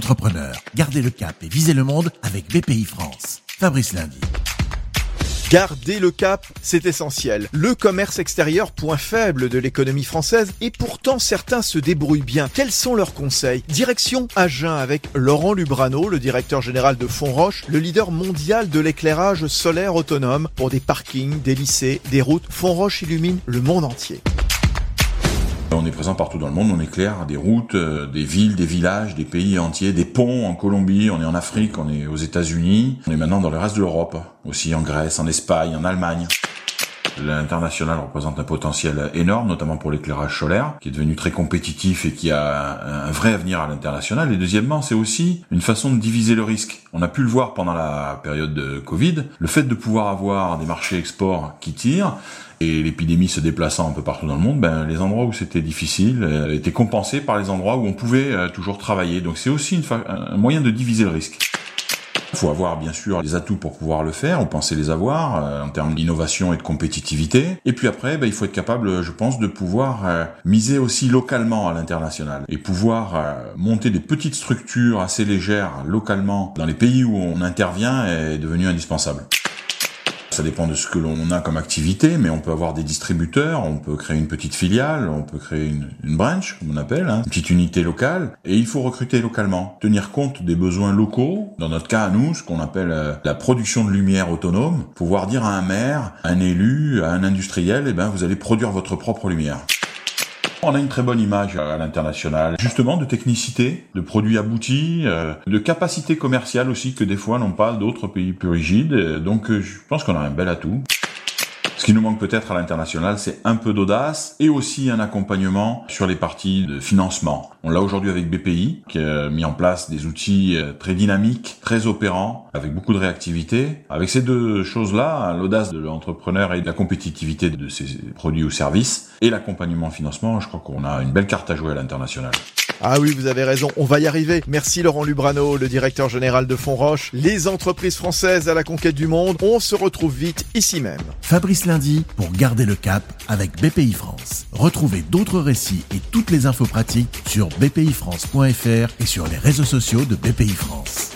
entrepreneurs, gardez le cap et visez le monde avec BPI France. Fabrice Lundi. Garder le cap, c'est essentiel. Le commerce extérieur, point faible de l'économie française, et pourtant certains se débrouillent bien. Quels sont leurs conseils? Direction Agen avec Laurent Lubrano, le directeur général de Fonroche, le leader mondial de l'éclairage solaire autonome pour des parkings, des lycées, des routes. Fonroche illumine le monde entier. On est présent partout dans le monde, on éclaire des routes, euh, des villes, des villages, des pays entiers, des ponts en Colombie, on est en Afrique, on est aux États-Unis, on est maintenant dans le reste de l'Europe, aussi en Grèce, en Espagne, en Allemagne. L'international représente un potentiel énorme, notamment pour l'éclairage solaire, qui est devenu très compétitif et qui a un vrai avenir à l'international. Et deuxièmement, c'est aussi une façon de diviser le risque. On a pu le voir pendant la période de Covid, le fait de pouvoir avoir des marchés export qui tirent, et l'épidémie se déplaçant un peu partout dans le monde, ben, les endroits où c'était difficile euh, étaient compensés par les endroits où on pouvait euh, toujours travailler. Donc c'est aussi un moyen de diviser le risque. Il faut avoir bien sûr les atouts pour pouvoir le faire, ou penser les avoir euh, en termes d'innovation et de compétitivité. Et puis après, ben, il faut être capable, je pense, de pouvoir euh, miser aussi localement à l'international et pouvoir euh, monter des petites structures assez légères localement dans les pays où on intervient est devenu indispensable. Ça dépend de ce que l'on a comme activité, mais on peut avoir des distributeurs, on peut créer une petite filiale, on peut créer une, une branch, comme on appelle, hein, une petite unité locale, et il faut recruter localement, tenir compte des besoins locaux. Dans notre cas, nous, ce qu'on appelle euh, la production de lumière autonome, pouvoir dire à un maire, à un élu, à un industriel, eh ben vous allez produire votre propre lumière. On a une très bonne image à l'international, justement de technicité, de produits aboutis, euh, de capacité commerciale aussi que des fois n'ont pas d'autres pays plus rigides. Donc euh, je pense qu'on a un bel atout. Qui nous manque peut-être à l'international, c'est un peu d'audace et aussi un accompagnement sur les parties de financement. On l'a aujourd'hui avec BPI, qui a mis en place des outils euh, très dynamiques, très opérants, avec beaucoup de réactivité. Avec ces deux choses-là, l'audace de l'entrepreneur et de la compétitivité de ses produits ou services, et l'accompagnement financement, je crois qu'on a une belle carte à jouer à l'international. Ah oui, vous avez raison, on va y arriver. Merci Laurent Lubrano, le directeur général de Fonroche. Les entreprises françaises à la conquête du monde, on se retrouve vite ici même. Fabrice Lundi pour garder le cap avec BPI France. Retrouvez d'autres récits et toutes les infos pratiques sur bpifrance.fr et sur les réseaux sociaux de BPI France.